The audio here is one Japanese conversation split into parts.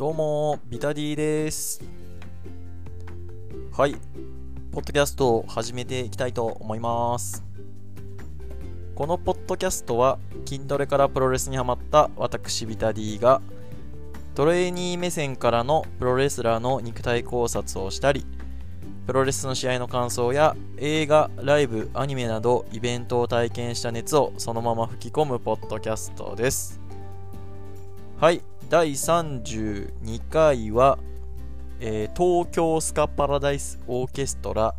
どうも、ビタディです。はい、ポッドキャストを始めていきたいと思います。このポッドキャストは、筋トレからプロレスにハマった私ビタディが、トレーニー目線からのプロレスラーの肉体考察をしたり、プロレスの試合の感想や映画、ライブ、アニメなどイベントを体験した熱をそのまま吹き込むポッドキャストです。はい、第32回は、えー東京スカパラダイスオーケストラ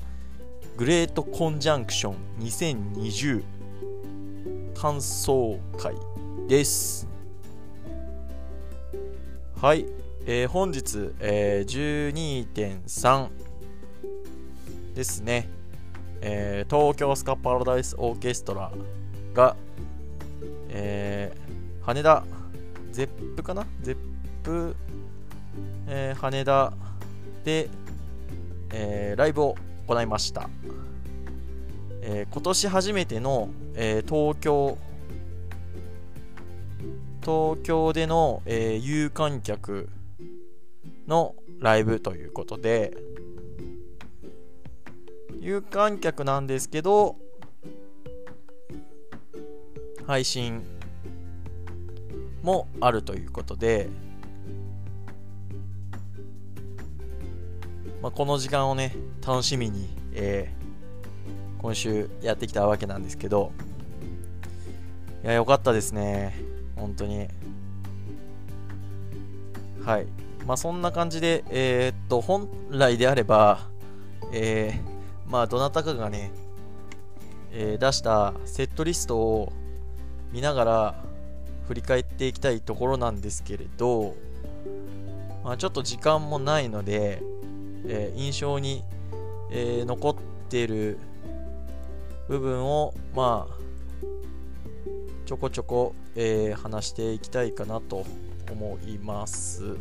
グレートコンジャンクション2020感想会です。はい、えー本日、えー12.3ですね、えー東京スカパラダイスオーケストラが、えー羽田ゼップかな？ゼップ、えー羽田で、えーライブを行いました、えー今年初めての、えー東京東京での、えー有観客のライブということで有観客なんですけど配信もあるということで、まあ、この時間をね楽しみに、えー今週やってきたわけなんですけどいや良かったですね。本当に。はい。まあそんな感じでえーっと本来であればえーまあどなたかがね、えー出したセットリストを見ながら振り返っていきたいところなんですけれど、まあ、ちょっと時間もないので、えー印象に、えー残ってる部分をまあちょこちょこ、えー話していきたいかなと思います。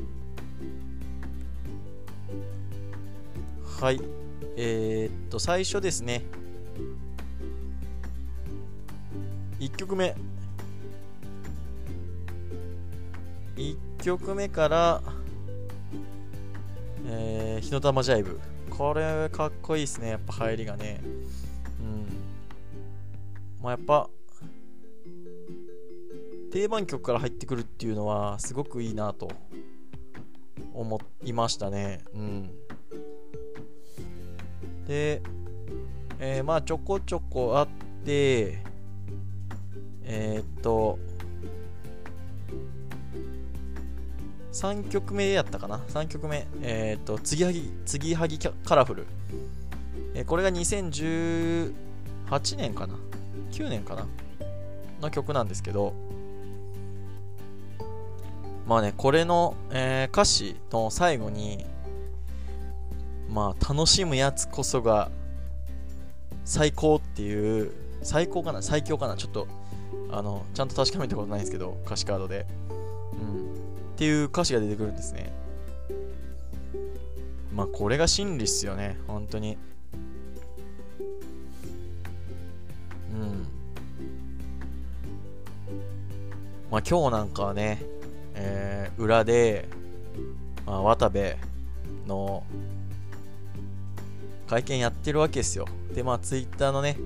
はい。えーっと最初ですね。1曲目。1曲目から、えー、火の玉ジャイブ。これかっこいいですね、やっぱ入りがね。うん。まあやっぱ、定番曲から入ってくるっていうのは、すごくいいなと思いましたね。うん。で、えーまあちょこちょこあって、えーっと、3曲目やったかな？3曲目。えっ、と「つぎはぎつぎはぎカラフル」えーこれが2018年かな？9年かな？の曲なんですけど。まあねこれの、えー歌詞の最後にまあ楽しむやつこそが最高っていう最高かな？最強かな？ちょっとあのちゃんと確かめたことないんですけど歌詞カードで。っていう歌詞が出てくるんですね。まあこれが真理っすよね、本当に。うん。まあ今日なんかはね、えー裏で、まあ、渡部の会見やってるわけですよ。で、まあツイッターのね、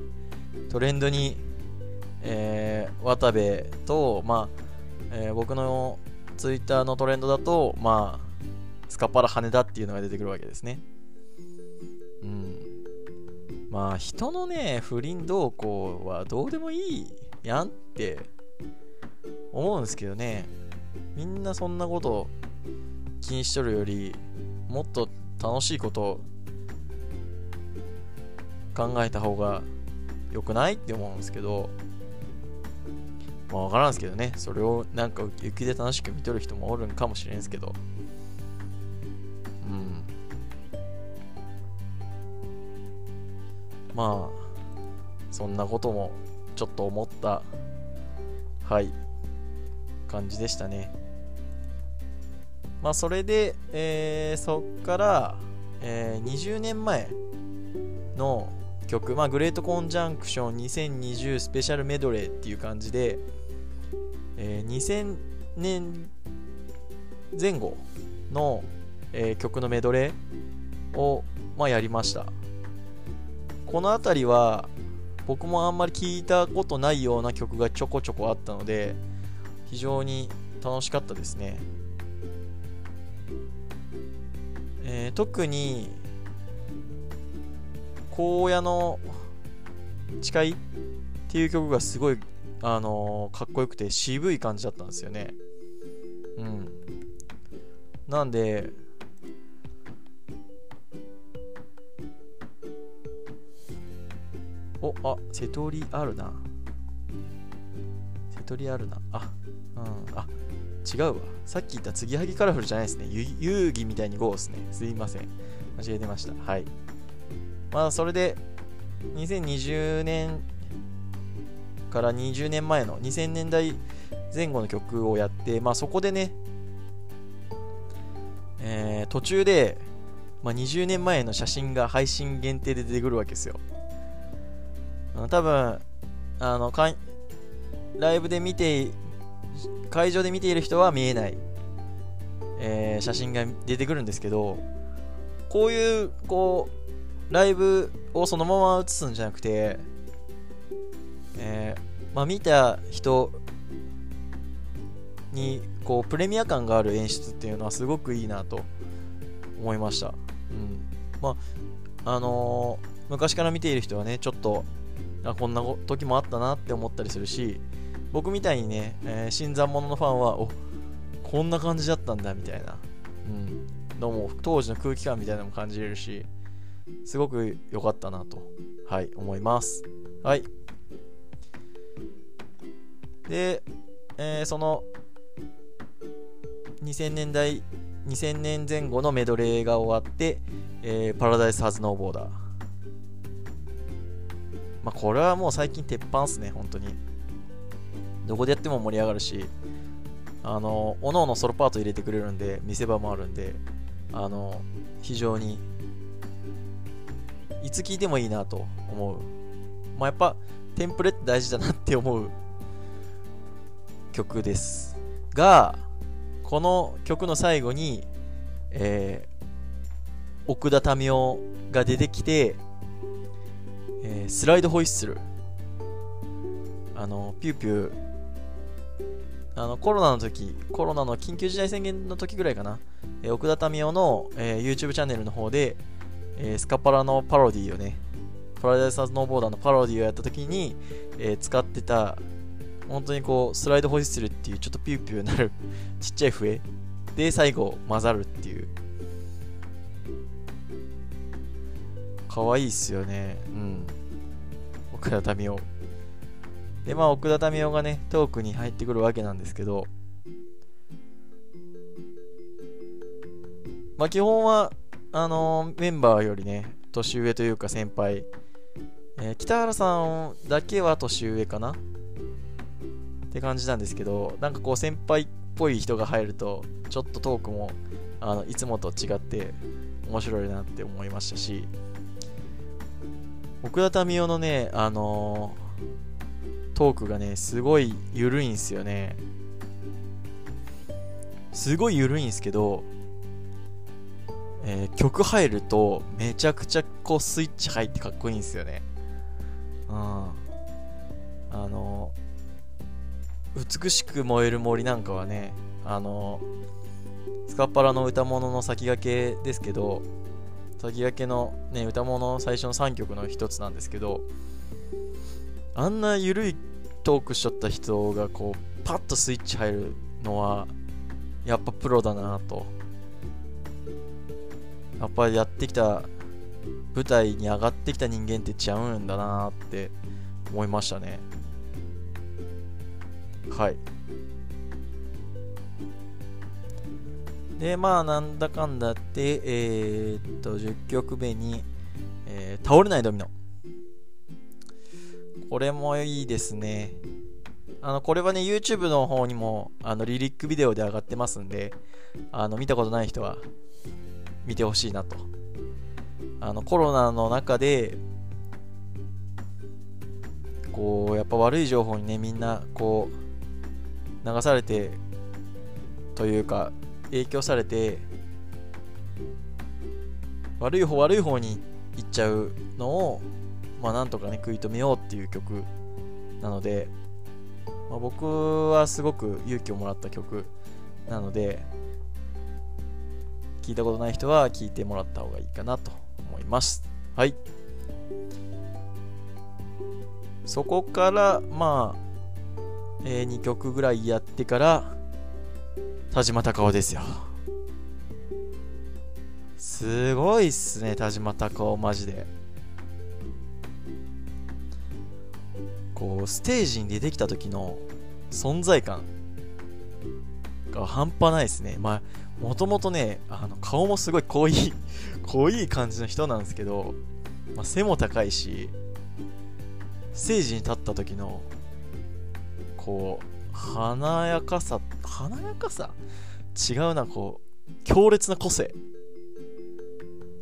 トレンドに、えー渡部と、まあ、えー僕のツイッターのトレンドだと、まあ、スカパラ羽田っていうのが出てくるわけですね。うん。まあ、人のね、不倫動向はどうでもいいやんって思うんですけどね。みんなそんなこと気にしとるより、もっと楽しいこと考えた方が良くないって思うんですけど、まあ分からんすけどね、それをなんか雪で楽しく見とる人もおるんかもしれんすけど、うん。まあ、そんなこともちょっと思った、はい、感じでしたね。まあ、それで、えーそっから、えー20年前の曲、まあ、グレートコンジャンクション2020スペシャルメドレーっていう感じで、えー2000年前後の、えー、曲のメドレーを、まあ、やりました。この辺りは僕もあんまり聞いたことないような曲がちょこちょこあったので非常に楽しかったですね、えー、特に荒野の誓いっていう曲がすごい、あのー、かっこよくて渋い感じだったんですよね。うん。なんでおあ瀬戸りあるな。瀬戸りあるな。あうん。あ違うわ。さっき言った継ぎはぎカラフルじゃないですね。遊戯みたいに GO ですね。すいません。間違えてました。はい。まあそれで2020年から20年前の2000年代前後の曲をやって、まあ、そこでね、えー、途中で、まあ、20年前の写真が配信限定で出てくるわけですよ。多分あのかライブで見て会場で見ている人は見えない、えー、写真が出てくるんですけどこういうこうライブをそのまま映すんじゃなくて、えー、まあ、見た人にこうプレミア感がある演出っていうのはすごくいいなと思いました。うん。まああのー、昔から見ている人はねちょっとあこんな時もあったなって思ったりするし僕みたいにね、えー、新参者のファンはおこんな感じだったんだみたいな、うん、のも当時の空気感みたいなのも感じれるしすごく良かったなとはい思います。はい。で、えー、その2000年代2000年前後のメドレーが終わって、えー、パラダイス・ハズ・ノーボーダーまあ、これはもう最近鉄板っすね、本当に。どこでやっても盛り上がるし、あの、おのおのソロパート入れてくれるんで、見せ場もあるんで、あの、非常に、いつ聴いてもいいなと思う。まあ、やっぱ、テンプレって大事だなって思う曲です。が、この曲の最後に、えー、奥田民生が出てきて、えー、スライドホイッスル。あの、ピューピュー、あの、コロナの時、コロナの緊急事態宣言の時ぐらいかな、えー、奥田民生の、えー、YouTube チャンネルの方で、えー、スカパラのパロディをね、パラダイス・スノーボーダーのパロディをやった時に、えー、使ってた、本当にこう、スライドホイッスルっていうちょっとピューピューなる ちっちゃい笛で最後混ざるっていう。可愛いっすよね。うん。奥田民生。で、まあ、奥田民生がね、トークに入ってくるわけなんですけど、まあ、基本は、あのー、メンバーよりね、年上というか先輩、えー、北原さんだけは年上かなって感じなんですけど、なんかこう先輩っぽい人が入ると、ちょっとトークも、あの、いつもと違って面白いなって思いましたし、奥田民生のね、あのー、トークがね、すごい緩いんすよね。すごい緩いんすけど、えー、曲入るとめちゃくちゃこうスイッチ入ってかっこいいんすよね。うん。あのー、美しく燃える森なんかはね、あの、スカッパラの歌物の先駆けですけど、先駆けの、ね、歌物最初の3曲の一つなんですけどあんな緩いトークしとった人がこうパッとスイッチ入るのはやっぱプロだなと。やっぱりやってきた舞台に上がってきた人間ってちゃうんだなって思いましたね。はいで、まあ、なんだかんだって、えー、っと、10曲目に、えー、倒れないドミノ。これもいいですね。あの、これはね、YouTube の方にも、あの、リリックビデオで上がってますんで、あの、見たことない人は、見てほしいなと。あの、コロナの中で、こう、やっぱ悪い情報にね、みんな、こう、流されて、というか、影響されて悪い方悪い方に行っちゃうのをまあなんとかね食い止めようっていう曲なので、まあ、僕はすごく勇気をもらった曲なので聞いたことない人は聞いてもらった方がいいかなと思います。はい。そこからまあえー、2曲ぐらいやってから田島隆夫ですよ。すごいっすね田島隆夫マジで。こうステージに出てきた時の存在感が半端ないですね。まあもともとねあの顔もすごい濃い 濃い感じの人なんですけど、まあ、背も高いしステージに立った時のこう華やかさ華やかさ？違うなこう強烈な個性。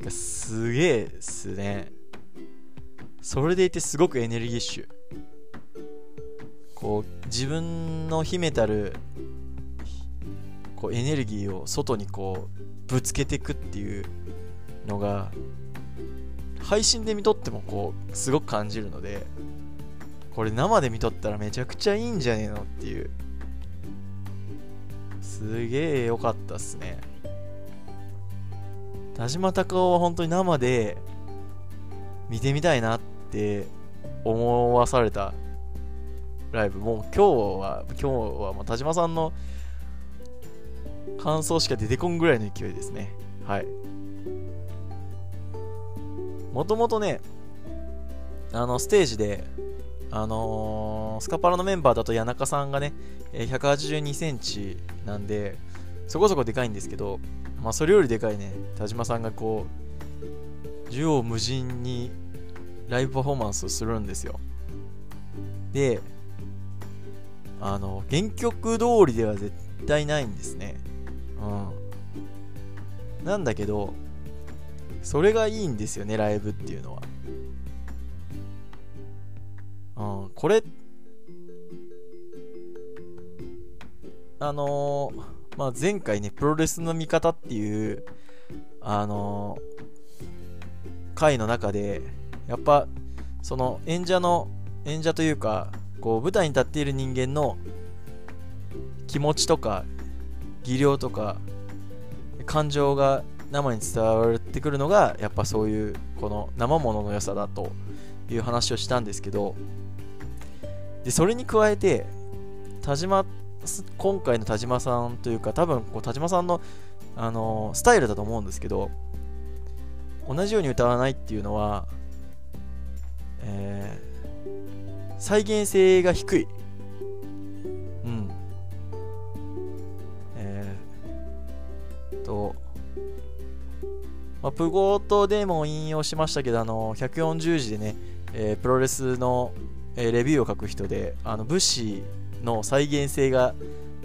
がすげえっすね。それでいてすごくエネルギッシュ。こう自分の秘めたるこうエネルギーを外にこうぶつけていくっていうのが配信で見とってもこうすごく感じるのでこれ生で見とったらめちゃくちゃいいんじゃねえのっていう。すげえ良かったっすね。田島隆夫は本当に生で見てみたいなって思わされたライブ。もう今日は今日はもう田島さんの感想しか出てこんぐらいの勢いですね。はい。もともとねあのステージであのー、スカパラのメンバーだと谷中さんがね、182センチなんで、そこそこでかいんですけど、まあ、それよりでかいね、田島さんがこう、縦横無尽にライブパフォーマンスをするんですよ。で、あの、原曲通りでは絶対ないんですね。うん。なんだけど、それがいいんですよね、ライブっていうのは。これ、あのー、まあ、前回ね、プロレスの見方っていう、あのー、回の中で、やっぱ、その演者の、演者というか、こう、舞台に立っている人間の気持ちとか、技量とか、感情が生に伝わってくるのが、やっぱそういう、この生ものの良さだという話をしたんですけど、でそれに加えて田島今回の田島さんというか多分こう田島さんの、あのー、スタイルだと思うんですけど同じように歌わないっていうのは、えー、再現性が低い。うん。えー、とまあ、プゴートでも引用しましたけど、あの140字でね、えー、プロレスのえー、レビューを書く人であの武士の再現性が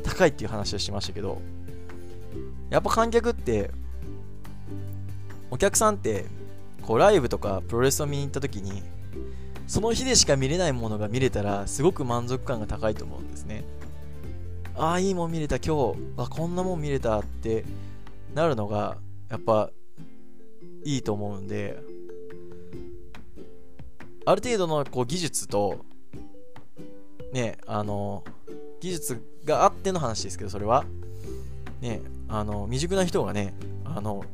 高いっていう話をしましたけどやっぱ観客ってお客さんってこうライブとかプロレスを見に行った時にその日でしか見れないものが見れたらすごく満足感が高いと思うんですね。ああいいもん見れた今日あこんなもん見れたってなるのがやっぱいいと思うんである程度のこう技術と、ね、あの、技術があっての話ですけど、それは、ね、あの、未熟な人がね、あの、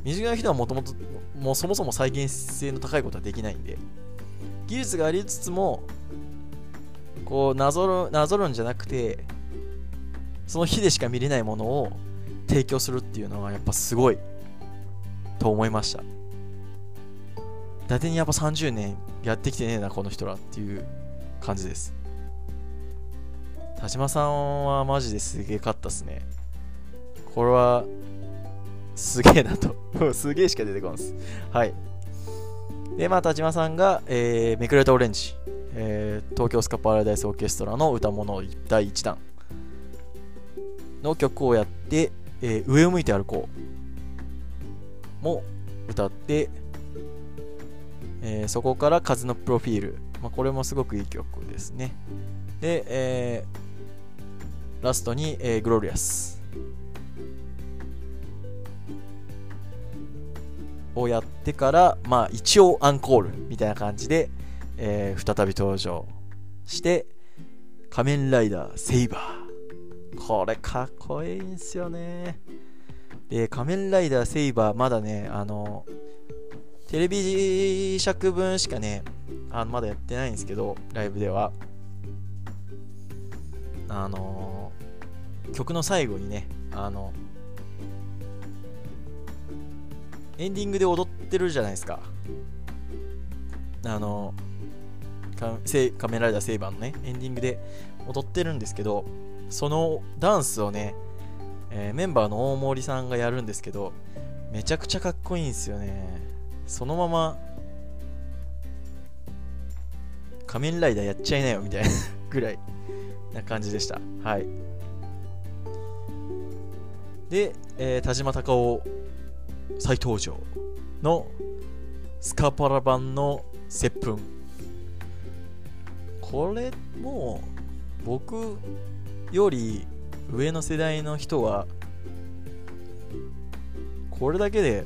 未熟な人はもともと、もうそもそも再現性の高いことはできないんで、技術がありつつも、こう、なぞる、なぞるんじゃなくて、その日でしか見れないものを提供するっていうのはやっぱすごいと思いました。伊達にやっぱ30年やってきてねえな、この人らっていう感じです。田島さんはマジですげえ勝ったっすね。これは、すげえなと。すげえしか出てこないんす。はい。で、まあ、田島さんが、えー、めくれたオレンジ、えー、東京スカパラダイスオーケストラの歌物第1弾の曲をやって、えー、上を向いて歩こうも歌って、えー、そこから風のプロフィール、まあ、これもすごくいい曲ですね。で、えー、ラストに、えー、グロリアスをやってからまあ一応アンコールみたいな感じで、えー、再び登場して仮面ライダーセイバーこれかっこいいんすよね。で仮面ライダーセイバーまだねあのテレビ尺分しかねあのまだやってないんですけどライブでは。あの曲の最後にねあのエンディングで踊ってるじゃないですか。あの仮面ライダーセイバーのねエンディングで踊ってるんですけどそのダンスをね、えー、メンバーの大森さんがやるんですけどめちゃくちゃかっこいいんですよね。そのまま仮面ライダーやっちゃいなよみたいな ぐらいな感じでした。はい。で、えー、田島隆夫再登場のスカパラ版の接吻。これもう僕より上の世代の人はこれだけで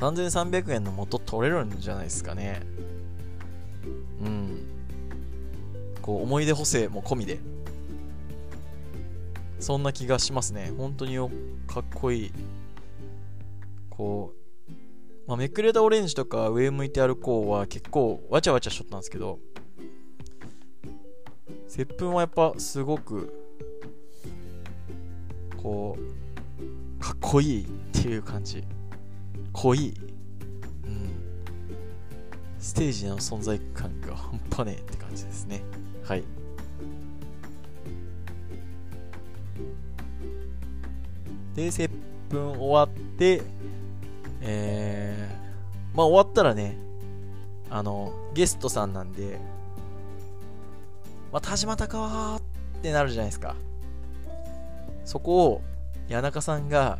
3300円の元取れるんじゃないですかね。うん。こう思い出補正も込みで。そんな気がしますね。本当にかっこいい。こう、まあ、めくれたオレンジとか上向いて歩こうは結構わちゃわちゃしとったんですけど接吻はやっぱすごくこうかっこいいっていう感じ。濃い、うん、ステージの存在感が半端ねえって感じですね。はい。で接吻終わってえー、まあ終わったらねあのゲストさんなんでまあ田島隆はってなるじゃないですか。そこを谷中さんが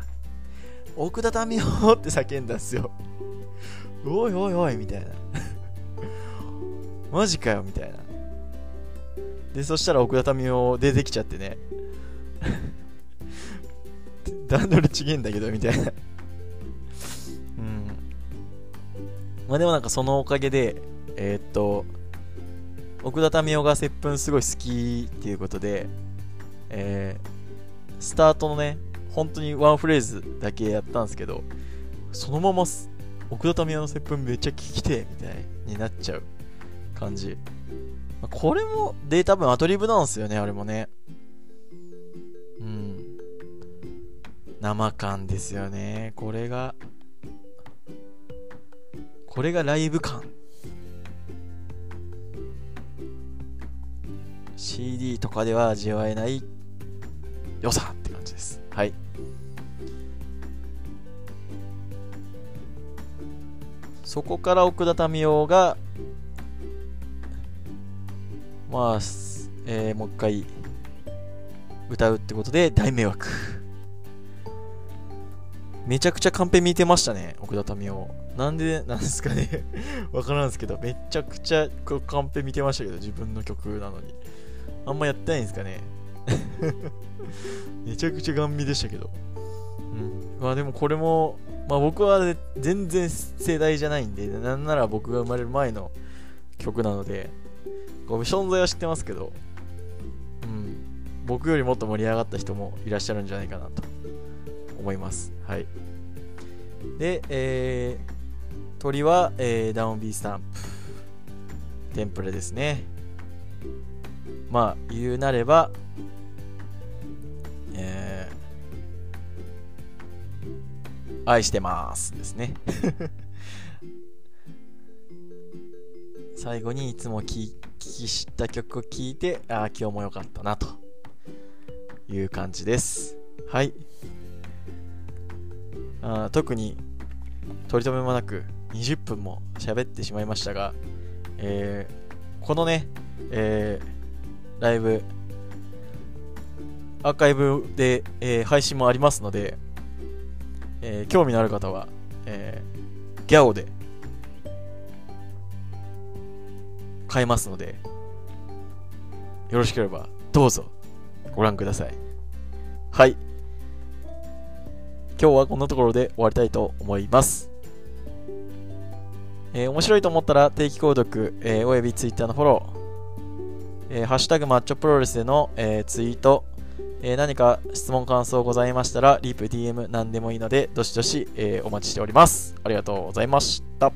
奥田民生って叫んだんすよおいおいおいみたいなマジかよみたいなでそしたら奥田民生出てきちゃってね段取りちげえんだけどみたいなうんまあでもなんかそのおかげでえー、っと奥田民生が接吻すごい好きっていうことでえー、スタートのね本当にワンフレーズだけやったんですけど、そのまま奥田民生の接吻めっちゃ聞きてみたいになっちゃう感じ。これも、で、多分アドリブなんですよね、あれもね。うん。生感ですよね。これが、これがライブ感。CD とかでは味わえない良さって感じです。はい。そこから奥田民生が、まあ、えー、もう一回歌うってことで大迷惑。めちゃくちゃカンペ見てましたね、奥田民生。なんでなんですかね わからんですけど、めちゃくちゃカンペ見てましたけど、自分の曲なのに。あんまやってないんですかね めちゃくちゃガン見でしたけど。うん。まあでもこれも、まあ僕は全然世代じゃないんで、なんなら僕が生まれる前の曲なので、こう存在は知ってますけど、うん。僕よりもっと盛り上がった人もいらっしゃるんじゃないかなと思います。はい。で、えー、鳥は、えー、ダウンビースタンプ。テンプレですね。まあ、言うなれば、えー、愛してますですね 最後にいつも聴き知った曲を聴いて、ああ、今日も良かったなという感じです。はい。あ特に取り留めもなく20分も喋ってしまいましたが、えー、このね、えー、ライブアーカイブで、えー、配信もありますので、えー、興味のある方は、えー、ギャオで買えますので、よろしければどうぞご覧ください。はい。今日はこんなところで終わりたいと思います。えー、面白いと思ったら定期購読、えー、および Twitter のフォロー、えー、ハッシュタグマッチョプロレスでの、えー、ツイート、えー、何か質問感想ございましたら、リープ DM 何でもいいので、どしどし、え、お待ちしております。ありがとうございました。